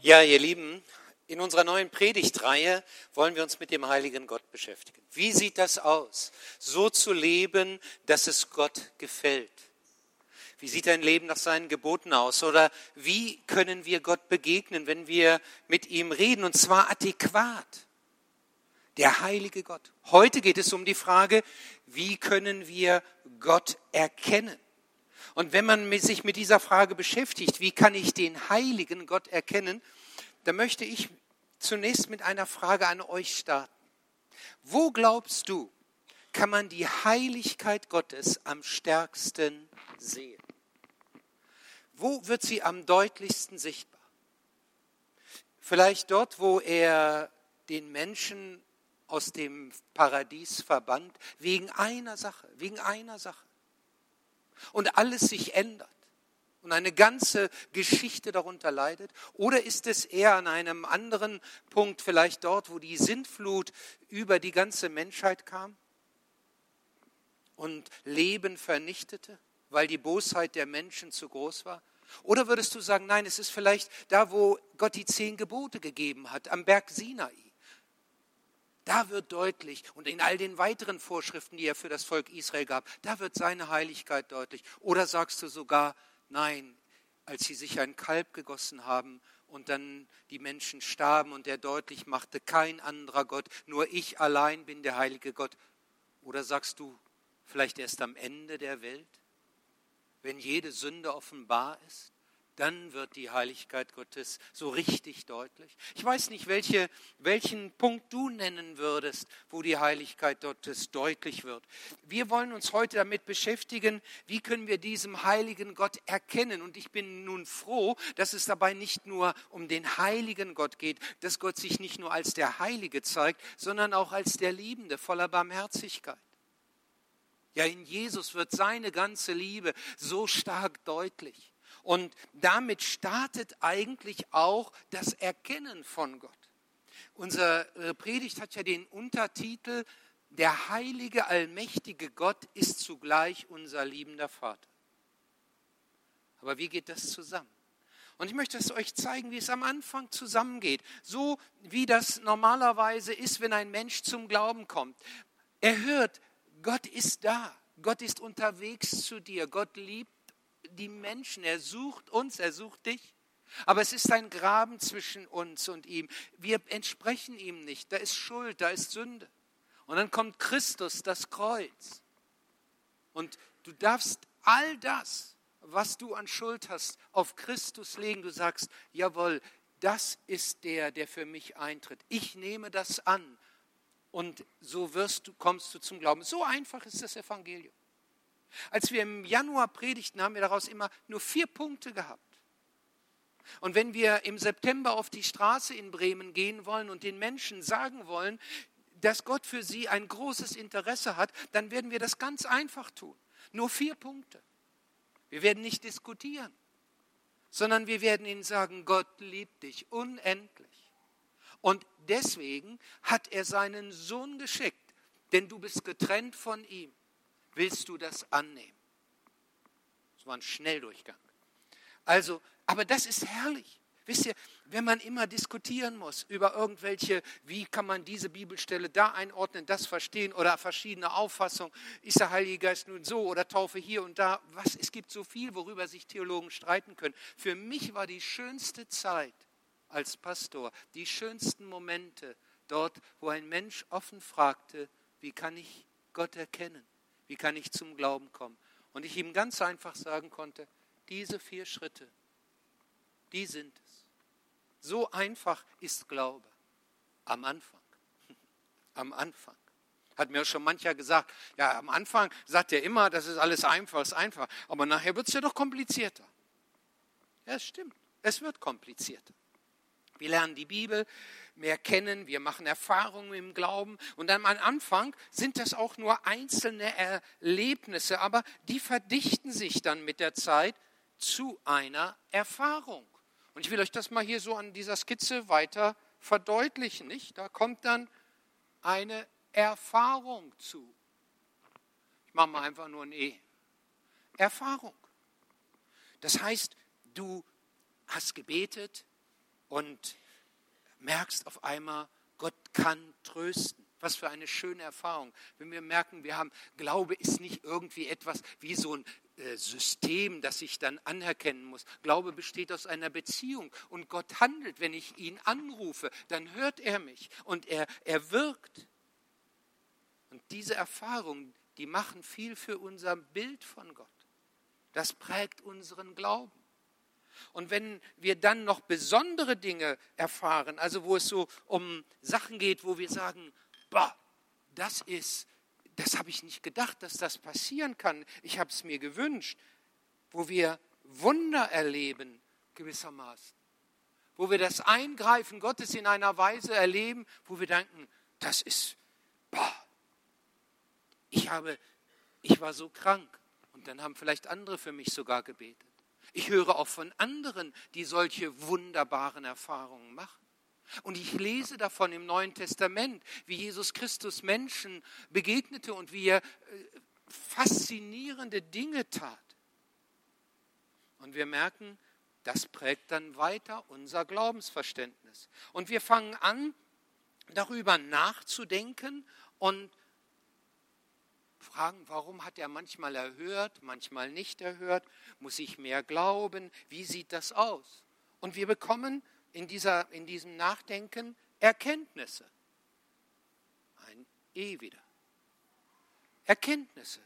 Ja, ihr Lieben, in unserer neuen Predigtreihe wollen wir uns mit dem heiligen Gott beschäftigen. Wie sieht das aus, so zu leben, dass es Gott gefällt? Wie sieht ein Leben nach seinen Geboten aus? Oder wie können wir Gott begegnen, wenn wir mit ihm reden, und zwar adäquat? Der heilige Gott. Heute geht es um die Frage, wie können wir Gott erkennen? Und wenn man sich mit dieser Frage beschäftigt, wie kann ich den heiligen Gott erkennen, dann möchte ich zunächst mit einer Frage an euch starten. Wo glaubst du, kann man die Heiligkeit Gottes am stärksten sehen? Wo wird sie am deutlichsten sichtbar? Vielleicht dort, wo er den Menschen aus dem Paradies verbannt, wegen einer Sache, wegen einer Sache und alles sich ändert und eine ganze Geschichte darunter leidet? Oder ist es eher an einem anderen Punkt, vielleicht dort, wo die Sintflut über die ganze Menschheit kam und Leben vernichtete, weil die Bosheit der Menschen zu groß war? Oder würdest du sagen, nein, es ist vielleicht da, wo Gott die zehn Gebote gegeben hat, am Berg Sinai? Da wird deutlich, und in all den weiteren Vorschriften, die er für das Volk Israel gab, da wird seine Heiligkeit deutlich. Oder sagst du sogar, nein, als sie sich ein Kalb gegossen haben und dann die Menschen starben und er deutlich machte, kein anderer Gott, nur ich allein bin der heilige Gott. Oder sagst du, vielleicht erst am Ende der Welt, wenn jede Sünde offenbar ist? Dann wird die Heiligkeit Gottes so richtig deutlich. Ich weiß nicht, welche, welchen Punkt du nennen würdest, wo die Heiligkeit Gottes deutlich wird. Wir wollen uns heute damit beschäftigen, wie können wir diesem heiligen Gott erkennen. Und ich bin nun froh, dass es dabei nicht nur um den heiligen Gott geht, dass Gott sich nicht nur als der Heilige zeigt, sondern auch als der Liebende, voller Barmherzigkeit. Ja, in Jesus wird seine ganze Liebe so stark deutlich. Und damit startet eigentlich auch das Erkennen von Gott. Unsere Predigt hat ja den Untertitel, der heilige, allmächtige Gott ist zugleich unser liebender Vater. Aber wie geht das zusammen? Und ich möchte es euch zeigen, wie es am Anfang zusammengeht. So wie das normalerweise ist, wenn ein Mensch zum Glauben kommt. Er hört, Gott ist da. Gott ist unterwegs zu dir. Gott liebt die Menschen, er sucht uns, er sucht dich. Aber es ist ein Graben zwischen uns und ihm. Wir entsprechen ihm nicht. Da ist Schuld, da ist Sünde. Und dann kommt Christus, das Kreuz. Und du darfst all das, was du an Schuld hast, auf Christus legen. Du sagst, jawohl, das ist der, der für mich eintritt. Ich nehme das an. Und so wirst du, kommst du zum Glauben. So einfach ist das Evangelium. Als wir im Januar predigten, haben wir daraus immer nur vier Punkte gehabt. Und wenn wir im September auf die Straße in Bremen gehen wollen und den Menschen sagen wollen, dass Gott für sie ein großes Interesse hat, dann werden wir das ganz einfach tun. Nur vier Punkte. Wir werden nicht diskutieren, sondern wir werden ihnen sagen, Gott liebt dich unendlich. Und deswegen hat er seinen Sohn geschickt, denn du bist getrennt von ihm. Willst du das annehmen? Das war ein Schnelldurchgang. Also, aber das ist herrlich. Wisst ihr, wenn man immer diskutieren muss über irgendwelche, wie kann man diese Bibelstelle da einordnen, das verstehen oder verschiedene Auffassungen, ist der Heilige Geist nun so oder Taufe hier und da, was, es gibt so viel, worüber sich Theologen streiten können. Für mich war die schönste Zeit als Pastor, die schönsten Momente dort, wo ein Mensch offen fragte, wie kann ich Gott erkennen? Wie kann ich zum Glauben kommen? Und ich ihm ganz einfach sagen konnte, diese vier Schritte, die sind es. So einfach ist Glaube. Am Anfang. Am Anfang. Hat mir schon mancher gesagt, ja, am Anfang sagt er immer, das ist alles einfach, ist einfach. Aber nachher wird es ja doch komplizierter. Ja, es stimmt. Es wird komplizierter. Wir lernen die Bibel mehr kennen, wir machen Erfahrungen im Glauben und am Anfang sind das auch nur einzelne Erlebnisse, aber die verdichten sich dann mit der Zeit zu einer Erfahrung. Und ich will euch das mal hier so an dieser Skizze weiter verdeutlichen, nicht? Da kommt dann eine Erfahrung zu. Ich mache mal einfach nur ein E. Erfahrung. Das heißt, du hast gebetet, und merkst auf einmal, Gott kann trösten. Was für eine schöne Erfahrung. Wenn wir merken, wir haben, Glaube ist nicht irgendwie etwas wie so ein äh, System, das ich dann anerkennen muss. Glaube besteht aus einer Beziehung und Gott handelt. Wenn ich ihn anrufe, dann hört er mich und er, er wirkt. Und diese Erfahrungen, die machen viel für unser Bild von Gott. Das prägt unseren Glauben. Und wenn wir dann noch besondere Dinge erfahren, also wo es so um Sachen geht, wo wir sagen, boah, das ist, das habe ich nicht gedacht, dass das passieren kann. Ich habe es mir gewünscht, wo wir Wunder erleben gewissermaßen, wo wir das Eingreifen Gottes in einer Weise erleben, wo wir denken, das ist, boah, ich habe, ich war so krank und dann haben vielleicht andere für mich sogar gebetet. Ich höre auch von anderen, die solche wunderbaren Erfahrungen machen. Und ich lese davon im Neuen Testament, wie Jesus Christus Menschen begegnete und wie er äh, faszinierende Dinge tat. Und wir merken, das prägt dann weiter unser Glaubensverständnis. Und wir fangen an, darüber nachzudenken und fragen, warum hat er manchmal erhört, manchmal nicht erhört? Muss ich mehr glauben? Wie sieht das aus? Und wir bekommen in, dieser, in diesem Nachdenken Erkenntnisse. Ein E wieder. Erkenntnisse.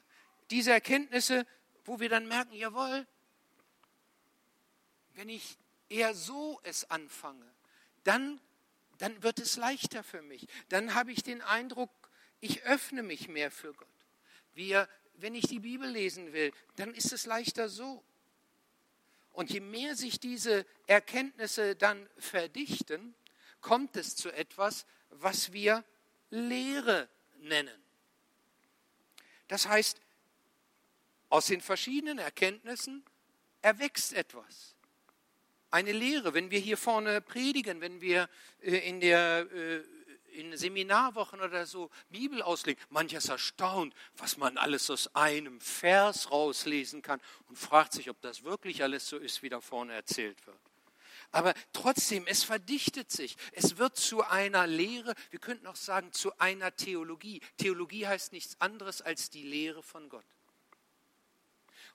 Diese Erkenntnisse, wo wir dann merken, jawohl, wenn ich eher so es anfange, dann, dann wird es leichter für mich. Dann habe ich den Eindruck, ich öffne mich mehr für Gott. Wir, wenn ich die Bibel lesen will, dann ist es leichter so. Und je mehr sich diese Erkenntnisse dann verdichten, kommt es zu etwas, was wir Lehre nennen. Das heißt, aus den verschiedenen Erkenntnissen erwächst etwas. Eine Lehre, wenn wir hier vorne predigen, wenn wir äh, in der äh, in Seminarwochen oder so Bibel auslegen. Mancher ist erstaunt, was man alles aus einem Vers rauslesen kann und fragt sich, ob das wirklich alles so ist, wie da vorne erzählt wird. Aber trotzdem, es verdichtet sich. Es wird zu einer Lehre, wir könnten auch sagen, zu einer Theologie. Theologie heißt nichts anderes als die Lehre von Gott.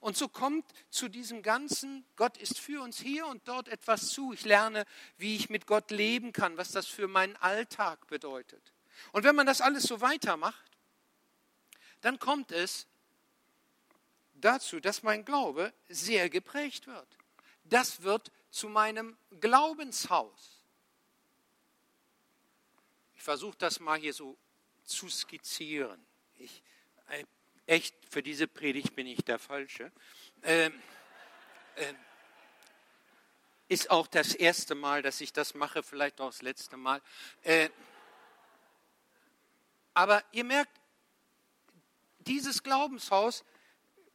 Und so kommt zu diesem Ganzen, Gott ist für uns hier und dort etwas zu. Ich lerne, wie ich mit Gott leben kann, was das für meinen Alltag bedeutet. Und wenn man das alles so weitermacht, dann kommt es dazu, dass mein Glaube sehr geprägt wird. Das wird zu meinem Glaubenshaus. Ich versuche das mal hier so zu skizzieren. Ich äh, echt, für diese Predigt bin ich der Falsche. Ähm, äh, ist auch das erste Mal, dass ich das mache, vielleicht auch das letzte Mal. Äh, aber ihr merkt, dieses Glaubenshaus,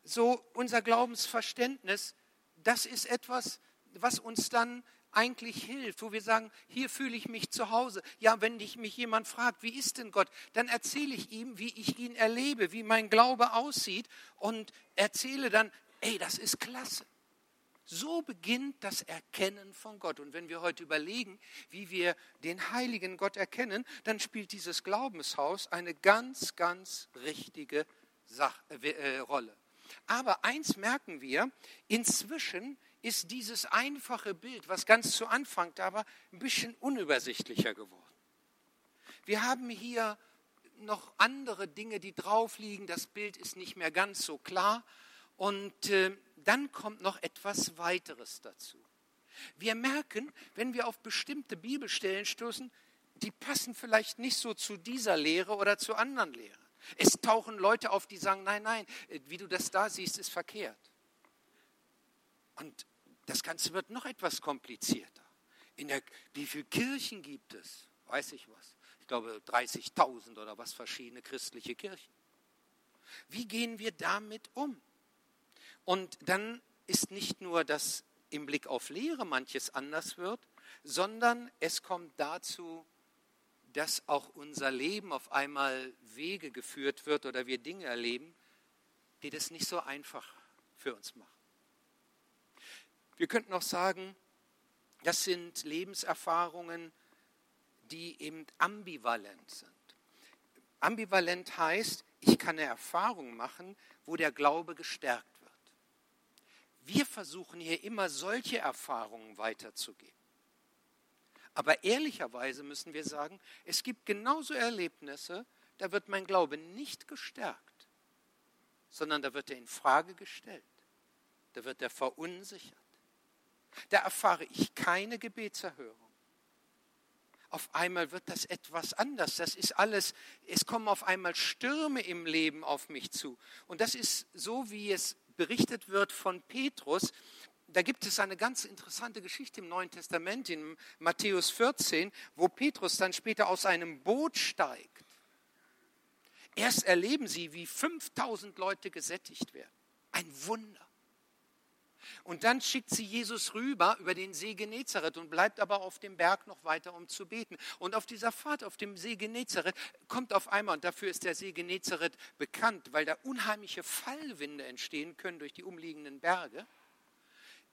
so unser Glaubensverständnis, das ist etwas, was uns dann eigentlich hilft, wo wir sagen, hier fühle ich mich zu Hause. Ja, wenn dich mich jemand fragt, wie ist denn Gott, dann erzähle ich ihm, wie ich ihn erlebe, wie mein Glaube aussieht und erzähle dann, ey, das ist klasse. So beginnt das Erkennen von Gott. Und wenn wir heute überlegen, wie wir den heiligen Gott erkennen, dann spielt dieses Glaubenshaus eine ganz, ganz richtige Sach äh, äh Rolle. Aber eins merken wir, inzwischen ist dieses einfache Bild, was ganz zu Anfang da war, ein bisschen unübersichtlicher geworden. Wir haben hier noch andere Dinge, die drauf liegen. Das Bild ist nicht mehr ganz so klar. Und äh, dann kommt noch etwas weiteres dazu. Wir merken, wenn wir auf bestimmte Bibelstellen stoßen, die passen vielleicht nicht so zu dieser Lehre oder zu anderen Lehren. Es tauchen Leute auf, die sagen, nein, nein, wie du das da siehst, ist verkehrt. Und das Ganze wird noch etwas komplizierter. In der, wie viele Kirchen gibt es? Weiß ich was. Ich glaube 30.000 oder was verschiedene christliche Kirchen. Wie gehen wir damit um? Und dann ist nicht nur, dass im Blick auf Lehre manches anders wird, sondern es kommt dazu, dass auch unser Leben auf einmal Wege geführt wird oder wir Dinge erleben, die das nicht so einfach für uns machen. Wir könnten auch sagen, Das sind Lebenserfahrungen, die eben ambivalent sind. Ambivalent heißt, ich kann eine Erfahrung machen, wo der Glaube gestärkt wird. Wir versuchen hier immer solche Erfahrungen weiterzugeben. Aber ehrlicherweise müssen wir sagen, es gibt genauso Erlebnisse, da wird mein Glaube nicht gestärkt, sondern da wird er in Frage gestellt. Da wird er verunsichert. Da erfahre ich keine Gebetserhörung. Auf einmal wird das etwas anders. Das ist alles, es kommen auf einmal Stürme im Leben auf mich zu. Und das ist so, wie es berichtet wird von Petrus. Da gibt es eine ganz interessante Geschichte im Neuen Testament, in Matthäus 14, wo Petrus dann später aus einem Boot steigt. Erst erleben sie, wie 5000 Leute gesättigt werden. Ein Wunder. Und dann schickt sie Jesus rüber über den See Genezareth und bleibt aber auf dem Berg noch weiter, um zu beten. Und auf dieser Fahrt auf dem See Genezareth kommt auf einmal, und dafür ist der See Genezareth bekannt, weil da unheimliche Fallwinde entstehen können durch die umliegenden Berge,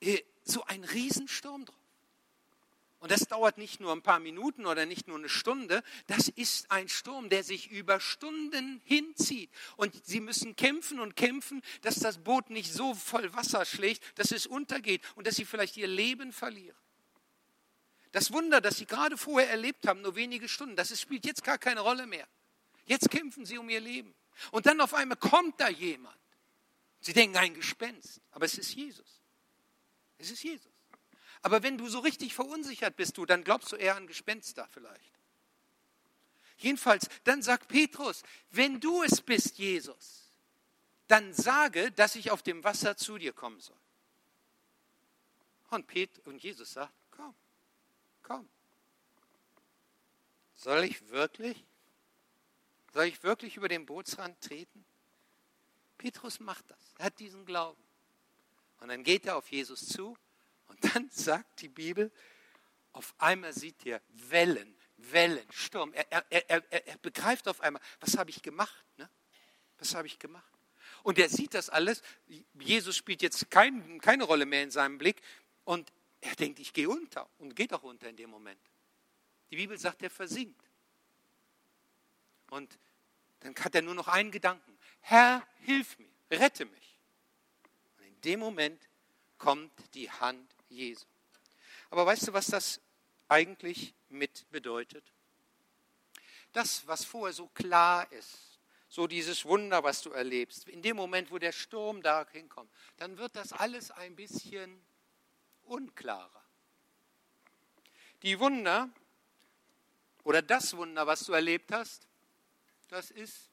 äh, so ein Riesensturm drauf. Und das dauert nicht nur ein paar Minuten oder nicht nur eine Stunde, das ist ein Sturm, der sich über Stunden hinzieht. Und sie müssen kämpfen und kämpfen, dass das Boot nicht so voll Wasser schlägt, dass es untergeht und dass sie vielleicht ihr Leben verlieren. Das Wunder, das sie gerade vorher erlebt haben, nur wenige Stunden, das spielt jetzt gar keine Rolle mehr. Jetzt kämpfen sie um ihr Leben. Und dann auf einmal kommt da jemand. Sie denken ein Gespenst, aber es ist Jesus. Es ist Jesus. Aber wenn du so richtig verunsichert bist, du, dann glaubst du eher an Gespenster vielleicht. Jedenfalls, dann sagt Petrus, wenn du es bist, Jesus, dann sage, dass ich auf dem Wasser zu dir kommen soll. Und, Pet und Jesus sagt, komm, komm. Soll ich wirklich? Soll ich wirklich über den Bootsrand treten? Petrus macht das. Er hat diesen Glauben. Und dann geht er auf Jesus zu und dann sagt die Bibel, auf einmal sieht er Wellen, Wellen, Sturm. Er, er, er, er begreift auf einmal, was habe ich gemacht? Ne? Was habe ich gemacht? Und er sieht das alles. Jesus spielt jetzt kein, keine Rolle mehr in seinem Blick. Und er denkt, ich gehe unter. Und geht auch unter in dem Moment. Die Bibel sagt, er versinkt. Und dann hat er nur noch einen Gedanken. Herr, hilf mir, rette mich. Und in dem Moment kommt die Hand Jesu. Aber weißt du, was das eigentlich mit bedeutet? Das, was vorher so klar ist, so dieses Wunder, was du erlebst, in dem Moment, wo der Sturm da hinkommt, dann wird das alles ein bisschen unklarer. Die Wunder oder das Wunder, was du erlebt hast, das ist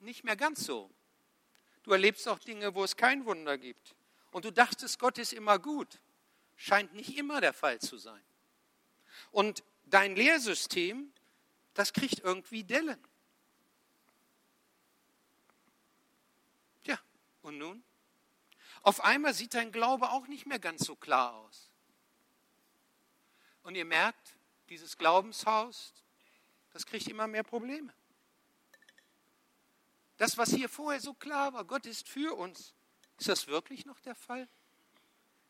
nicht mehr ganz so. Du erlebst auch Dinge, wo es kein Wunder gibt. Und du dachtest, Gott ist immer gut scheint nicht immer der Fall zu sein. Und dein Lehrsystem, das kriegt irgendwie Dellen. Ja, und nun? Auf einmal sieht dein Glaube auch nicht mehr ganz so klar aus. Und ihr merkt, dieses Glaubenshaus, das kriegt immer mehr Probleme. Das, was hier vorher so klar war, Gott ist für uns, ist das wirklich noch der Fall?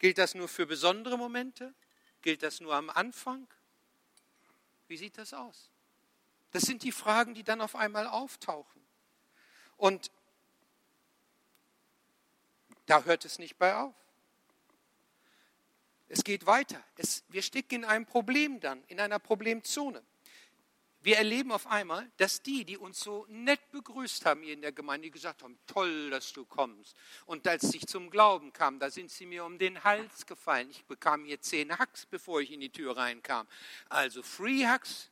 Gilt das nur für besondere Momente? Gilt das nur am Anfang? Wie sieht das aus? Das sind die Fragen, die dann auf einmal auftauchen. Und da hört es nicht bei auf. Es geht weiter. Es, wir stecken in einem Problem dann, in einer Problemzone. Wir erleben auf einmal, dass die, die uns so nett begrüßt haben hier in der Gemeinde, gesagt haben, toll, dass du kommst. Und als ich zum Glauben kam, da sind sie mir um den Hals gefallen. Ich bekam hier zehn Hacks, bevor ich in die Tür reinkam. Also Free Hacks.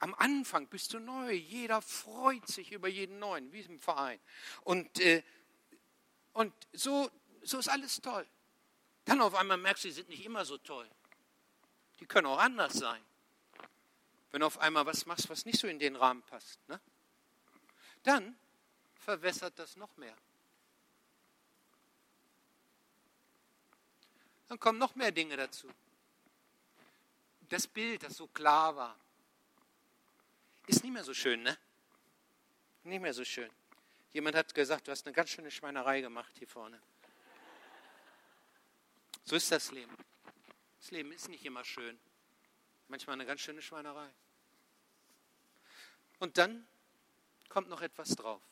Am Anfang bist du neu. Jeder freut sich über jeden Neuen, wie im Verein. Und, äh, und so, so ist alles toll. Dann auf einmal merkst du, sie sind nicht immer so toll. Die können auch anders sein wenn du auf einmal was machst, was nicht so in den Rahmen passt, ne? dann verwässert das noch mehr. Dann kommen noch mehr Dinge dazu. Das Bild, das so klar war, ist nicht mehr so schön, ne? Nicht mehr so schön. Jemand hat gesagt, du hast eine ganz schöne Schweinerei gemacht hier vorne. So ist das Leben. Das Leben ist nicht immer schön. Manchmal eine ganz schöne Schweinerei. Und dann kommt noch etwas drauf.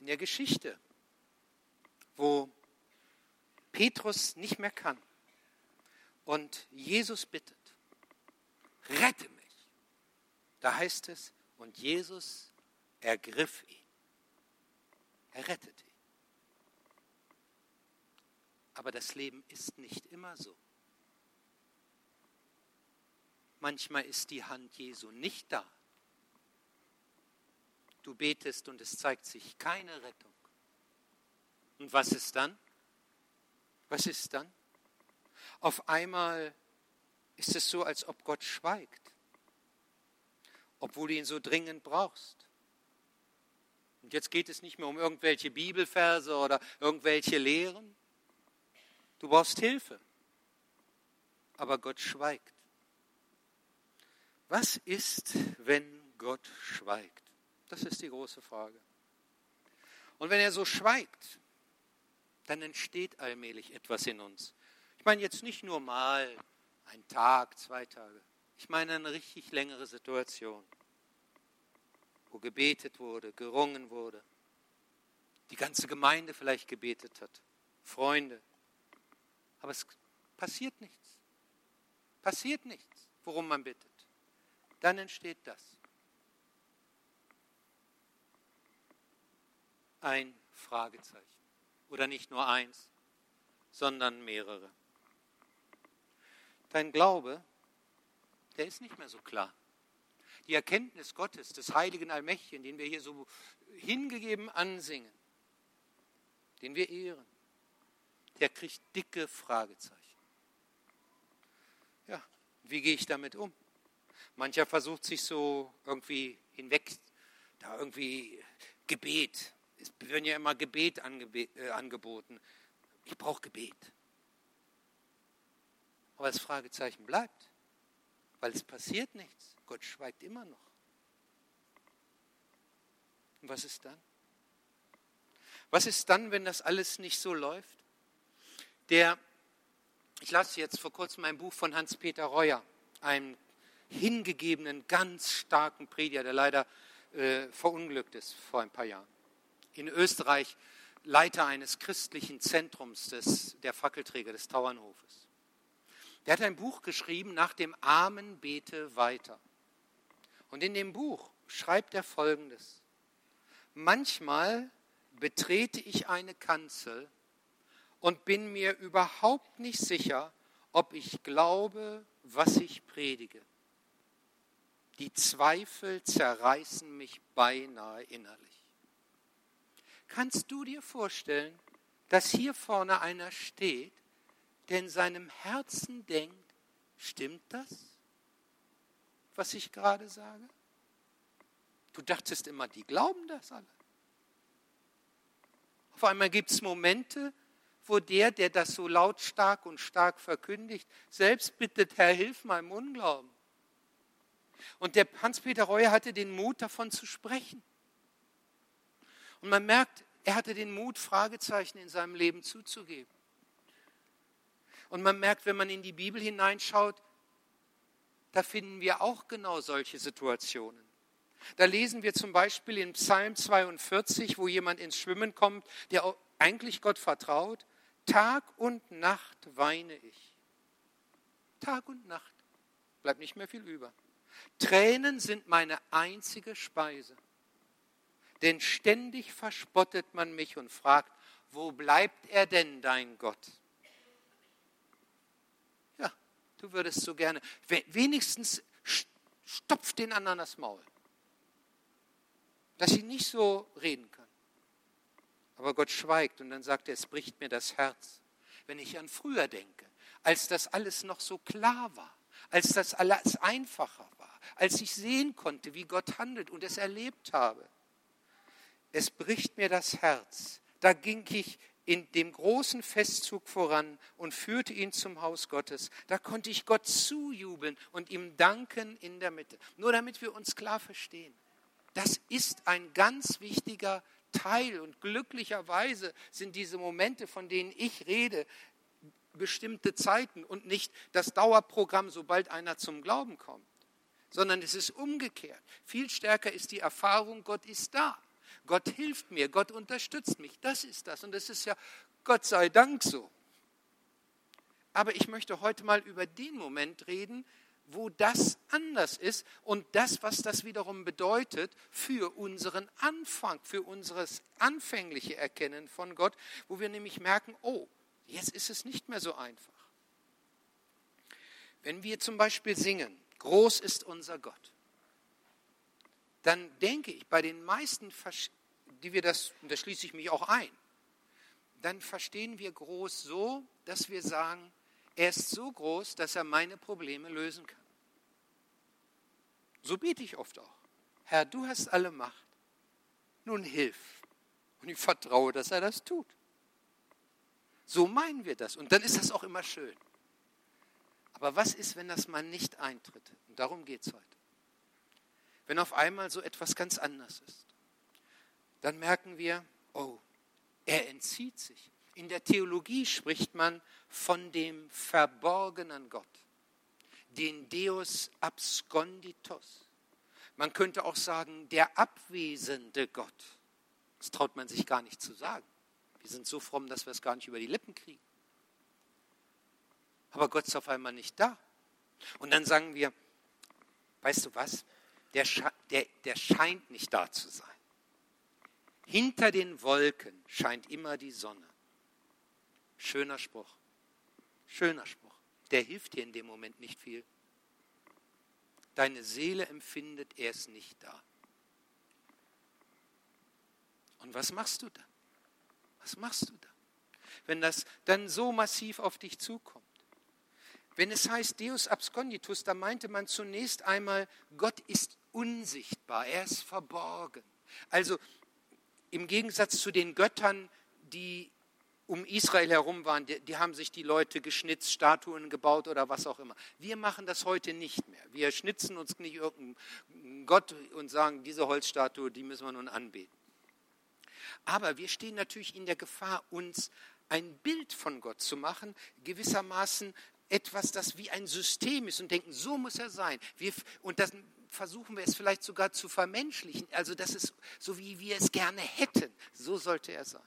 In der Geschichte, wo Petrus nicht mehr kann und Jesus bittet, rette mich. Da heißt es, und Jesus ergriff ihn. Er rettet ihn. Aber das Leben ist nicht immer so. Manchmal ist die Hand Jesu nicht da. Du betest und es zeigt sich keine Rettung. Und was ist dann? Was ist dann? Auf einmal ist es so, als ob Gott schweigt, obwohl du ihn so dringend brauchst. Und jetzt geht es nicht mehr um irgendwelche Bibelverse oder irgendwelche Lehren. Du brauchst Hilfe. Aber Gott schweigt. Was ist, wenn Gott schweigt? Das ist die große Frage. Und wenn er so schweigt, dann entsteht allmählich etwas in uns. Ich meine jetzt nicht nur mal ein Tag, zwei Tage. Ich meine eine richtig längere Situation, wo gebetet wurde, gerungen wurde, die ganze Gemeinde vielleicht gebetet hat, Freunde. Aber es passiert nichts. Passiert nichts, worum man bittet. Dann entsteht das. Ein Fragezeichen. Oder nicht nur eins, sondern mehrere. Dein Glaube, der ist nicht mehr so klar. Die Erkenntnis Gottes, des heiligen Allmächtigen, den wir hier so hingegeben ansingen, den wir ehren, der kriegt dicke Fragezeichen. Ja, wie gehe ich damit um? Mancher versucht sich so irgendwie hinweg, da irgendwie Gebet, es werden ja immer Gebet äh, angeboten. Ich brauche Gebet. Aber das Fragezeichen bleibt, weil es passiert nichts. Gott schweigt immer noch. Und was ist dann? Was ist dann, wenn das alles nicht so läuft? Der, ich lasse jetzt vor kurzem ein Buch von Hans-Peter Reuer, einem hingegebenen, ganz starken Prediger, der leider äh, verunglückt ist vor ein paar Jahren in Österreich Leiter eines christlichen Zentrums des, der Fackelträger des Tauernhofes. Der hat ein Buch geschrieben, nach dem Armen bete weiter. Und in dem Buch schreibt er Folgendes. Manchmal betrete ich eine Kanzel und bin mir überhaupt nicht sicher, ob ich glaube, was ich predige. Die Zweifel zerreißen mich beinahe innerlich. Kannst du dir vorstellen, dass hier vorne einer steht, der in seinem Herzen denkt, stimmt das, was ich gerade sage? Du dachtest immer, die glauben das alle. Auf einmal gibt es Momente, wo der, der das so lautstark und stark verkündigt, selbst bittet, Herr, hilf meinem Unglauben. Und der Hans-Peter Reuer hatte den Mut, davon zu sprechen. Und man merkt, er hatte den Mut, Fragezeichen in seinem Leben zuzugeben. Und man merkt, wenn man in die Bibel hineinschaut, da finden wir auch genau solche Situationen. Da lesen wir zum Beispiel in Psalm 42, wo jemand ins Schwimmen kommt, der eigentlich Gott vertraut, Tag und Nacht weine ich. Tag und Nacht. Bleibt nicht mehr viel über. Tränen sind meine einzige Speise denn ständig verspottet man mich und fragt, wo bleibt er denn, dein Gott? Ja, du würdest so gerne, wenigstens stopf den anderen das Maul, dass sie nicht so reden kann. Aber Gott schweigt und dann sagt er, es bricht mir das Herz, wenn ich an früher denke, als das alles noch so klar war, als das alles einfacher war, als ich sehen konnte, wie Gott handelt und es erlebt habe es bricht mir das Herz. Da ging ich in dem großen Festzug voran und führte ihn zum Haus Gottes. Da konnte ich Gott zujubeln und ihm danken in der Mitte. Nur damit wir uns klar verstehen. Das ist ein ganz wichtiger Teil und glücklicherweise sind diese Momente, von denen ich rede, bestimmte Zeiten und nicht das Dauerprogramm, sobald einer zum Glauben kommt, sondern es ist umgekehrt. Viel stärker ist die Erfahrung, Gott ist da. Gott hilft mir, Gott unterstützt mich. Das ist das. Und das ist ja Gott sei Dank so. Aber ich möchte heute mal über den Moment reden, wo das anders ist und das, was das wiederum bedeutet für unseren Anfang, für unser anfängliche Erkennen von Gott, wo wir nämlich merken, oh, jetzt ist es nicht mehr so einfach. Wenn wir zum Beispiel singen, groß ist unser Gott, dann denke ich, bei den meisten, die wir das, und da schließe ich mich auch ein, dann verstehen wir groß so, dass wir sagen, er ist so groß, dass er meine Probleme lösen kann. So bete ich oft auch. Herr, du hast alle Macht. Nun hilf. Und ich vertraue, dass er das tut. So meinen wir das. Und dann ist das auch immer schön. Aber was ist, wenn das mal nicht eintritt? Und darum geht es heute. Wenn auf einmal so etwas ganz anders ist, dann merken wir, oh, er entzieht sich. In der Theologie spricht man von dem verborgenen Gott, den Deus absconditos. Man könnte auch sagen, der abwesende Gott. Das traut man sich gar nicht zu sagen. Wir sind so fromm, dass wir es gar nicht über die Lippen kriegen. Aber Gott ist auf einmal nicht da. Und dann sagen wir, weißt du was, der, der, der scheint nicht da zu sein. Hinter den Wolken scheint immer die Sonne. Schöner Spruch. Schöner Spruch. Der hilft dir in dem Moment nicht viel. Deine Seele empfindet, er ist nicht da. Und was machst du da? Was machst du da? Wenn das dann so massiv auf dich zukommt. Wenn es heißt Deus absconditus, da meinte man zunächst einmal, Gott ist unsichtbar, er ist verborgen. Also im Gegensatz zu den Göttern, die um Israel herum waren, die, die, haben sich die Leute geschnitzt, Statuen gebaut oder was auch immer. Wir machen das heute nicht mehr. Wir schnitzen uns nicht irgendeinen Gott und sagen, diese Holzstatue, die müssen wir nun anbeten. Aber wir stehen natürlich in der Gefahr, uns ein Bild von Gott zu machen, gewissermaßen etwas, das wie ein System ist und denken, so muss er sein. Wir, und dann versuchen wir es vielleicht sogar zu vermenschlichen, also das ist so, wie wir es gerne hätten. So sollte er sein.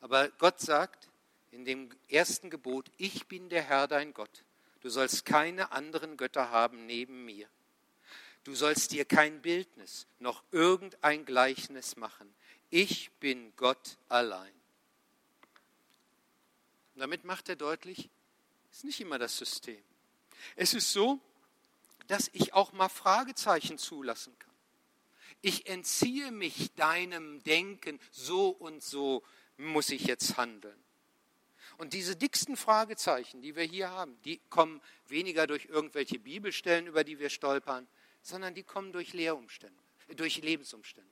Aber Gott sagt in dem ersten Gebot, ich bin der Herr dein Gott. Du sollst keine anderen Götter haben neben mir. Du sollst dir kein Bildnis noch irgendein Gleichnis machen. Ich bin Gott allein. Und damit macht er deutlich, es ist nicht immer das System. Es ist so, dass ich auch mal Fragezeichen zulassen kann. Ich entziehe mich deinem Denken so und so muss ich jetzt handeln? Und diese dicksten Fragezeichen, die wir hier haben, die kommen weniger durch irgendwelche Bibelstellen, über die wir stolpern, sondern die kommen durch Lehrumstände, durch Lebensumstände,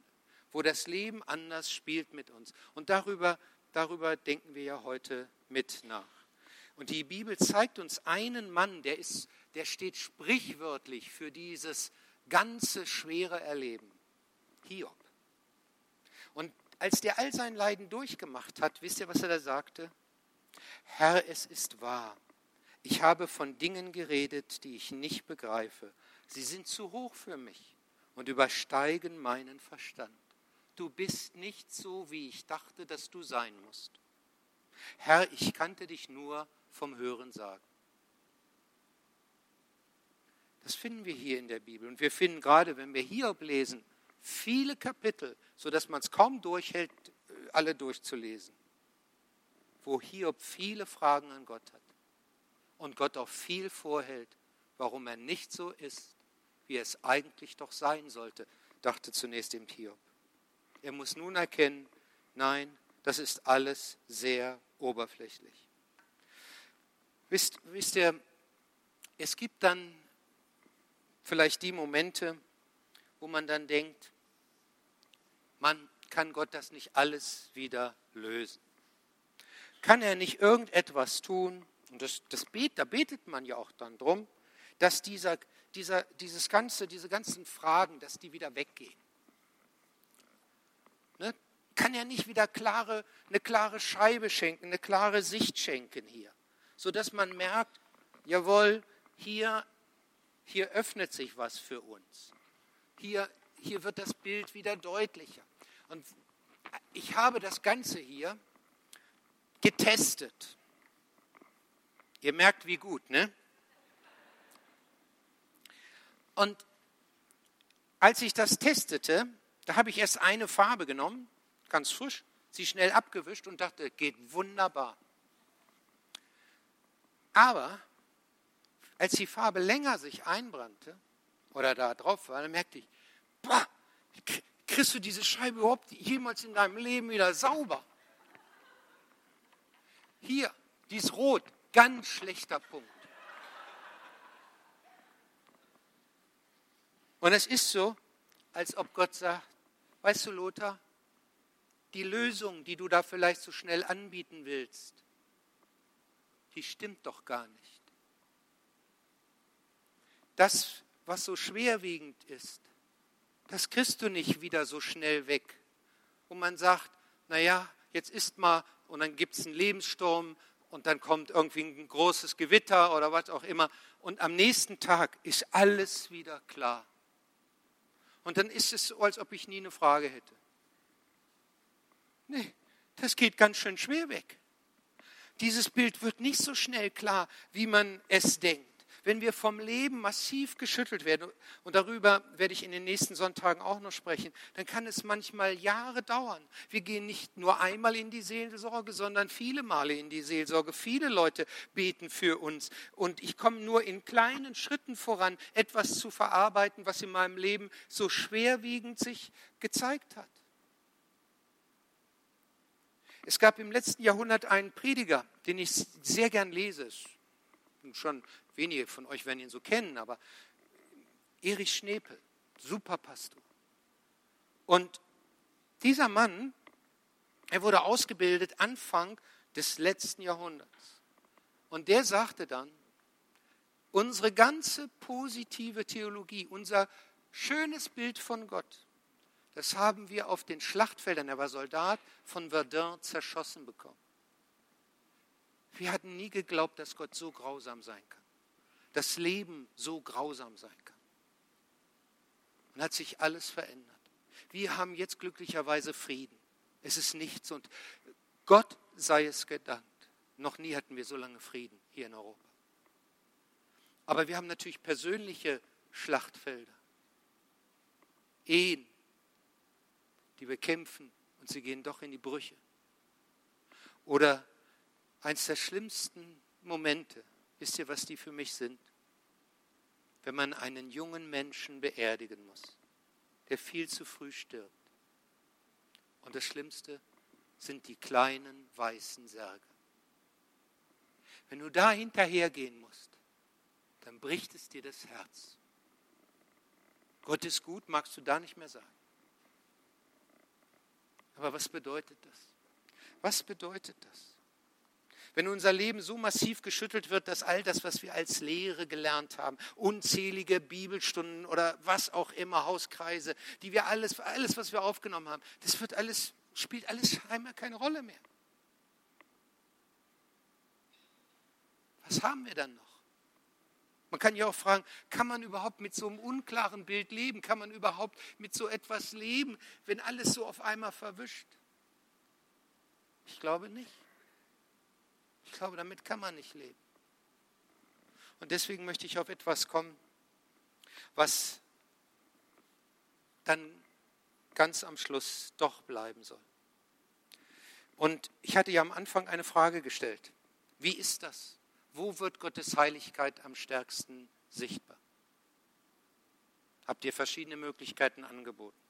wo das Leben anders spielt mit uns. Und darüber, darüber denken wir ja heute mit nach. Und die Bibel zeigt uns einen Mann, der, ist, der steht sprichwörtlich für dieses ganze schwere Erleben. Hiob. Und als der all sein Leiden durchgemacht hat, wisst ihr, was er da sagte? Herr, es ist wahr. Ich habe von Dingen geredet, die ich nicht begreife. Sie sind zu hoch für mich und übersteigen meinen Verstand. Du bist nicht so, wie ich dachte, dass du sein musst. Herr, ich kannte dich nur vom Hören sagen. Das finden wir hier in der Bibel. Und wir finden gerade, wenn wir hier lesen, viele Kapitel, sodass man es kaum durchhält, äh, alle durchzulesen, wo Hiob viele Fragen an Gott hat und Gott auch viel vorhält, warum er nicht so ist, wie es eigentlich doch sein sollte, dachte zunächst im Hiob. Er muss nun erkennen, nein, das ist alles sehr oberflächlich. Wisst, wisst ihr, es gibt dann vielleicht die Momente, wo man dann denkt, man kann Gott das nicht alles wieder lösen. Kann er nicht irgendetwas tun? Und das, das bet, da betet man ja auch dann drum, dass dieser, dieser, dieses ganze, diese ganzen Fragen, dass die wieder weggehen. Kann ja nicht wieder klare, eine klare Scheibe schenken, eine klare Sicht schenken hier, sodass man merkt, jawohl, hier, hier öffnet sich was für uns. Hier, hier wird das Bild wieder deutlicher. Und ich habe das Ganze hier getestet. Ihr merkt, wie gut, ne? Und als ich das testete, da habe ich erst eine Farbe genommen, ganz frisch, sie schnell abgewischt und dachte, geht wunderbar. Aber als die Farbe länger sich einbrannte oder da drauf war, dann merkte ich, boah, kriegst du diese Scheibe überhaupt jemals in deinem Leben wieder sauber? Hier, die ist rot, ganz schlechter Punkt. Und es ist so, als ob Gott sagt, weißt du, Lothar, die Lösung, die du da vielleicht so schnell anbieten willst, die stimmt doch gar nicht. Das, was so schwerwiegend ist, das kriegst du nicht wieder so schnell weg. Und man sagt, naja, jetzt ist mal und dann gibt es einen Lebenssturm und dann kommt irgendwie ein großes Gewitter oder was auch immer. Und am nächsten Tag ist alles wieder klar. Und dann ist es so, als ob ich nie eine Frage hätte. Nee, das geht ganz schön schwer weg. Dieses Bild wird nicht so schnell klar, wie man es denkt wenn wir vom Leben massiv geschüttelt werden, und darüber werde ich in den nächsten Sonntagen auch noch sprechen, dann kann es manchmal Jahre dauern. Wir gehen nicht nur einmal in die Seelsorge, sondern viele Male in die Seelsorge. Viele Leute beten für uns. Und ich komme nur in kleinen Schritten voran, etwas zu verarbeiten, was in meinem Leben so schwerwiegend sich gezeigt hat. Es gab im letzten Jahrhundert einen Prediger, den ich sehr gern lese. Schon Wenige von euch werden ihn so kennen, aber Erich Schnepel, super Pastor. Und dieser Mann, er wurde ausgebildet Anfang des letzten Jahrhunderts. Und der sagte dann, unsere ganze positive Theologie, unser schönes Bild von Gott, das haben wir auf den Schlachtfeldern, er war Soldat, von Verdun zerschossen bekommen. Wir hatten nie geglaubt, dass Gott so grausam sein kann das Leben so grausam sein kann. Und hat sich alles verändert. Wir haben jetzt glücklicherweise Frieden. Es ist nichts und Gott sei es gedankt. Noch nie hatten wir so lange Frieden hier in Europa. Aber wir haben natürlich persönliche Schlachtfelder. Ehen, die wir kämpfen und sie gehen doch in die Brüche. Oder eins der schlimmsten Momente, Wisst ihr, was die für mich sind? Wenn man einen jungen Menschen beerdigen muss, der viel zu früh stirbt. Und das Schlimmste sind die kleinen weißen Särge. Wenn du da hinterhergehen musst, dann bricht es dir das Herz. Gott ist gut, magst du da nicht mehr sagen. Aber was bedeutet das? Was bedeutet das? Wenn unser Leben so massiv geschüttelt wird, dass all das, was wir als Lehre gelernt haben, unzählige Bibelstunden oder was auch immer, Hauskreise, die wir alles, alles, was wir aufgenommen haben, das wird alles, spielt alles scheinbar keine Rolle mehr. Was haben wir dann noch? Man kann ja auch fragen, kann man überhaupt mit so einem unklaren Bild leben? Kann man überhaupt mit so etwas leben, wenn alles so auf einmal verwischt? Ich glaube nicht. Ich glaube, damit kann man nicht leben. Und deswegen möchte ich auf etwas kommen, was dann ganz am Schluss doch bleiben soll. Und ich hatte ja am Anfang eine Frage gestellt. Wie ist das? Wo wird Gottes Heiligkeit am stärksten sichtbar? Habt ihr verschiedene Möglichkeiten angeboten?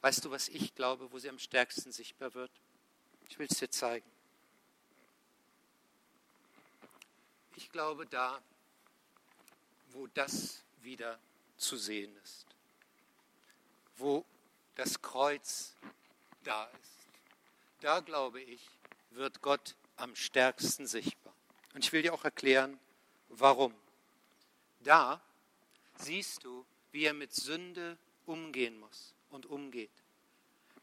Weißt du, was ich glaube, wo sie am stärksten sichtbar wird? Ich will es dir zeigen. Ich glaube da, wo das wieder zu sehen ist, wo das Kreuz da ist. Da glaube ich, wird Gott am stärksten sichtbar. Und ich will dir auch erklären, warum. Da siehst du, wie er mit Sünde umgehen muss und umgeht.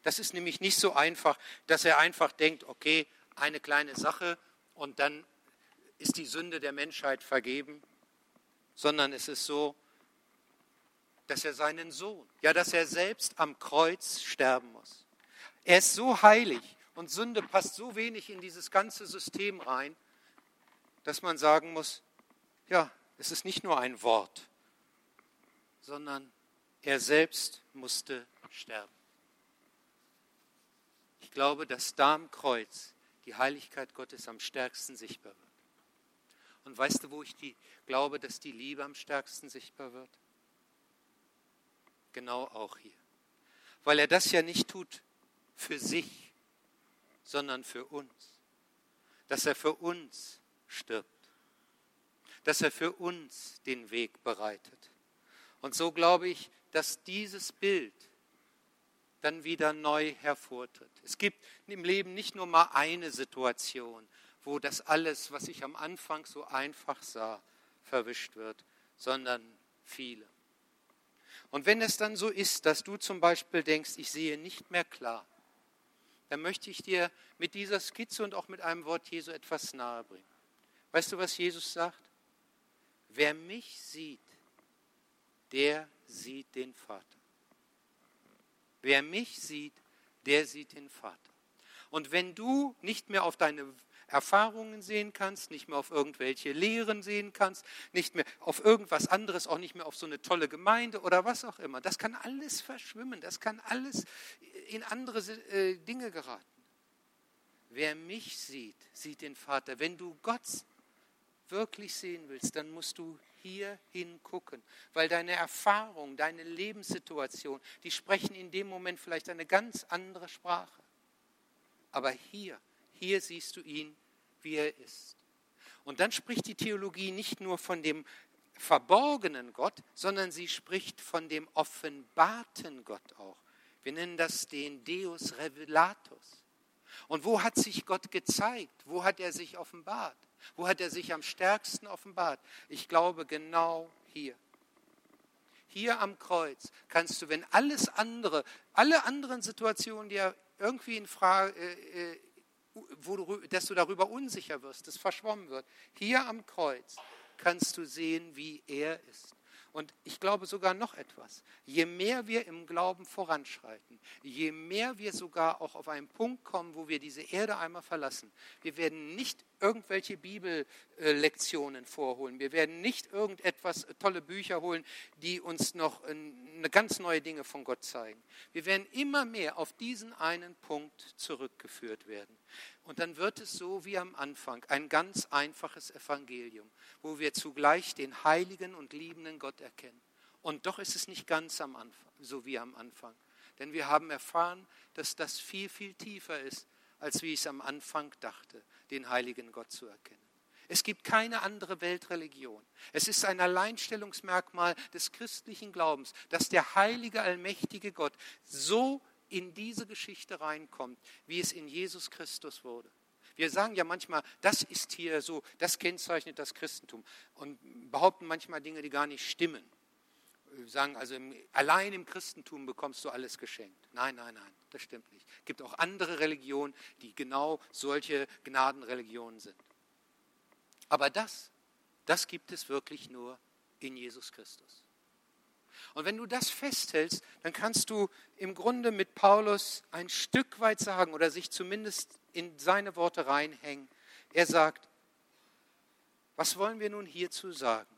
Das ist nämlich nicht so einfach, dass er einfach denkt, okay, eine kleine Sache und dann ist die Sünde der Menschheit vergeben, sondern es ist so, dass er seinen Sohn, ja, dass er selbst am Kreuz sterben muss. Er ist so heilig und Sünde passt so wenig in dieses ganze System rein, dass man sagen muss, ja, es ist nicht nur ein Wort, sondern er selbst musste sterben. Ich glaube, dass da am Kreuz die Heiligkeit Gottes am stärksten sichtbar wird. Und weißt du, wo ich die, glaube, dass die Liebe am stärksten sichtbar wird? Genau auch hier. Weil er das ja nicht tut für sich, sondern für uns. Dass er für uns stirbt. Dass er für uns den Weg bereitet. Und so glaube ich, dass dieses Bild dann wieder neu hervortritt. Es gibt im Leben nicht nur mal eine Situation, wo das alles, was ich am Anfang so einfach sah, verwischt wird, sondern viele. Und wenn es dann so ist, dass du zum Beispiel denkst, ich sehe nicht mehr klar, dann möchte ich dir mit dieser Skizze und auch mit einem Wort Jesu etwas nahebringen. Weißt du, was Jesus sagt? Wer mich sieht, der sieht den Vater. Wer mich sieht, der sieht den Vater. Und wenn du nicht mehr auf deine Erfahrungen sehen kannst, nicht mehr auf irgendwelche Lehren sehen kannst, nicht mehr auf irgendwas anderes, auch nicht mehr auf so eine tolle Gemeinde oder was auch immer. Das kann alles verschwimmen, das kann alles in andere äh, Dinge geraten. Wer mich sieht, sieht den Vater. Wenn du Gott wirklich sehen willst, dann musst du hier hingucken, weil deine Erfahrung, deine Lebenssituation, die sprechen in dem Moment vielleicht eine ganz andere Sprache. Aber hier, hier siehst du ihn wie er ist. Und dann spricht die Theologie nicht nur von dem verborgenen Gott, sondern sie spricht von dem offenbarten Gott auch. Wir nennen das den Deus Revelatus. Und wo hat sich Gott gezeigt? Wo hat er sich offenbart? Wo hat er sich am stärksten offenbart? Ich glaube genau hier. Hier am Kreuz kannst du, wenn alles andere, alle anderen Situationen, die ja irgendwie in Frage, äh, äh wo du, dass du darüber unsicher wirst, das verschwommen wird. Hier am Kreuz kannst du sehen, wie er ist. Und ich glaube sogar noch etwas. Je mehr wir im Glauben voranschreiten, je mehr wir sogar auch auf einen Punkt kommen, wo wir diese Erde einmal verlassen, wir werden nicht irgendwelche Bibellektionen vorholen, wir werden nicht irgendetwas, äh, tolle Bücher holen, die uns noch eine ganz neue Dinge von Gott zeigen. Wir werden immer mehr auf diesen einen Punkt zurückgeführt werden. Und dann wird es so wie am Anfang, ein ganz einfaches Evangelium, wo wir zugleich den heiligen und liebenden Gott erkennen. Und doch ist es nicht ganz am Anfang, so wie am Anfang. Denn wir haben erfahren, dass das viel, viel tiefer ist, als wie ich es am Anfang dachte, den heiligen Gott zu erkennen. Es gibt keine andere Weltreligion. Es ist ein Alleinstellungsmerkmal des christlichen Glaubens, dass der heilige, allmächtige Gott so in diese Geschichte reinkommt, wie es in Jesus Christus wurde. Wir sagen ja manchmal, das ist hier so, das kennzeichnet das Christentum und behaupten manchmal Dinge, die gar nicht stimmen. Wir sagen also, allein im Christentum bekommst du alles geschenkt. Nein, nein, nein, das stimmt nicht. Es gibt auch andere Religionen, die genau solche Gnadenreligionen sind. Aber das, das gibt es wirklich nur in Jesus Christus. Und wenn du das festhältst, dann kannst du im Grunde mit Paulus ein Stück weit sagen oder sich zumindest in seine Worte reinhängen. Er sagt, was wollen wir nun hierzu sagen?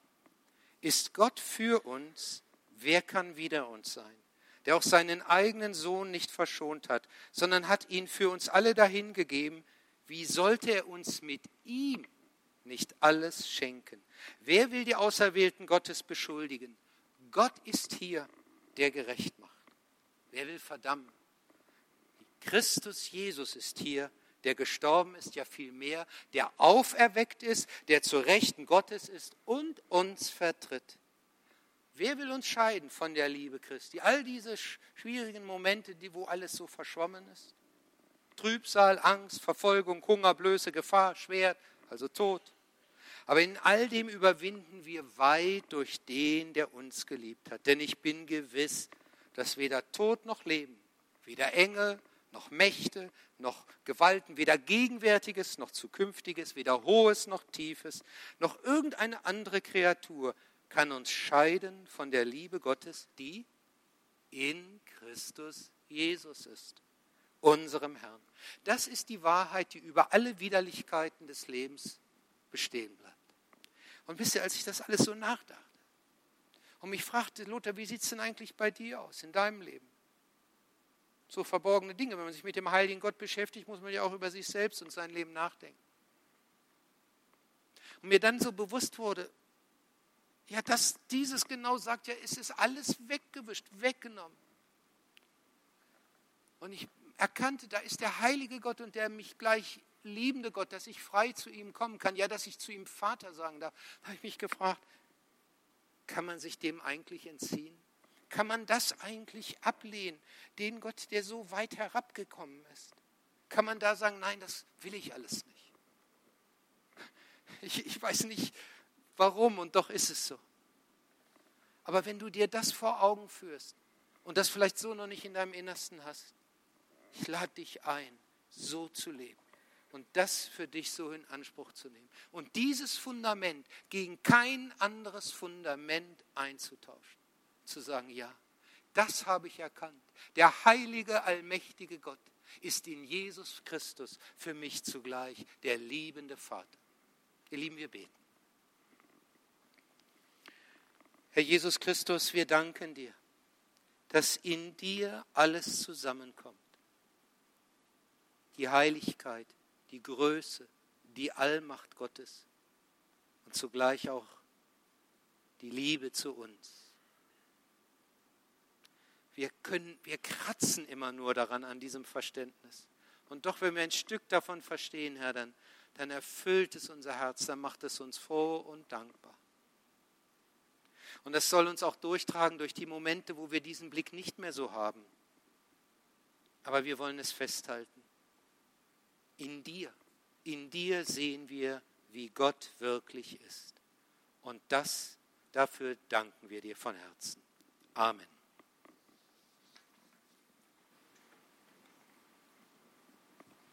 Ist Gott für uns, wer kann wider uns sein? Der auch seinen eigenen Sohn nicht verschont hat, sondern hat ihn für uns alle dahingegeben. Wie sollte er uns mit ihm nicht alles schenken? Wer will die Auserwählten Gottes beschuldigen? Gott ist hier, der gerecht macht. Wer will verdammen? Christus Jesus ist hier, der gestorben ist, ja vielmehr, der auferweckt ist, der zur Rechten Gottes ist und uns vertritt. Wer will uns scheiden von der Liebe Christi? All diese schwierigen Momente, die, wo alles so verschwommen ist. Trübsal, Angst, Verfolgung, Hunger, Blöße, Gefahr, Schwert, also Tod. Aber in all dem überwinden wir weit durch den, der uns geliebt hat. Denn ich bin gewiss, dass weder Tod noch Leben, Weder Engel, noch Mächte, noch Gewalten, weder Gegenwärtiges, noch Zukünftiges, weder Hohes, noch Tiefes, noch irgendeine andere Kreatur kann uns scheiden von der Liebe Gottes, die in Christus Jesus ist, unserem Herrn. Das ist die Wahrheit, die über alle Widerlichkeiten des Lebens bestehen bleibt. Und wisst ihr, als ich das alles so nachdachte und mich fragte, Lothar, wie sieht es denn eigentlich bei dir aus, in deinem Leben? So verborgene Dinge. Wenn man sich mit dem heiligen Gott beschäftigt, muss man ja auch über sich selbst und sein Leben nachdenken. Und mir dann so bewusst wurde, ja, dass dieses genau sagt, ja, es ist alles weggewischt, weggenommen. Und ich erkannte, da ist der heilige Gott und der mich gleich liebende Gott, dass ich frei zu ihm kommen kann, ja, dass ich zu ihm Vater sagen darf. Da habe ich mich gefragt, kann man sich dem eigentlich entziehen? Kann man das eigentlich ablehnen, den Gott, der so weit herabgekommen ist? Kann man da sagen, nein, das will ich alles nicht? Ich, ich weiß nicht, warum und doch ist es so. Aber wenn du dir das vor Augen führst und das vielleicht so noch nicht in deinem Innersten hast, ich lade dich ein, so zu leben und das für dich so in Anspruch zu nehmen. Und dieses Fundament gegen kein anderes Fundament einzutauschen. Zu sagen, ja, das habe ich erkannt. Der heilige, allmächtige Gott ist in Jesus Christus für mich zugleich der liebende Vater. Ihr Lieben, wir beten. Herr Jesus Christus, wir danken dir, dass in dir alles zusammenkommt. Die Heiligkeit, die Größe, die Allmacht Gottes und zugleich auch die Liebe zu uns. Wir, können, wir kratzen immer nur daran, an diesem Verständnis. Und doch, wenn wir ein Stück davon verstehen, Herr, dann, dann erfüllt es unser Herz, dann macht es uns froh und dankbar. Und das soll uns auch durchtragen durch die Momente, wo wir diesen Blick nicht mehr so haben. Aber wir wollen es festhalten. In dir, in dir sehen wir, wie Gott wirklich ist. Und das, dafür danken wir dir von Herzen. Amen.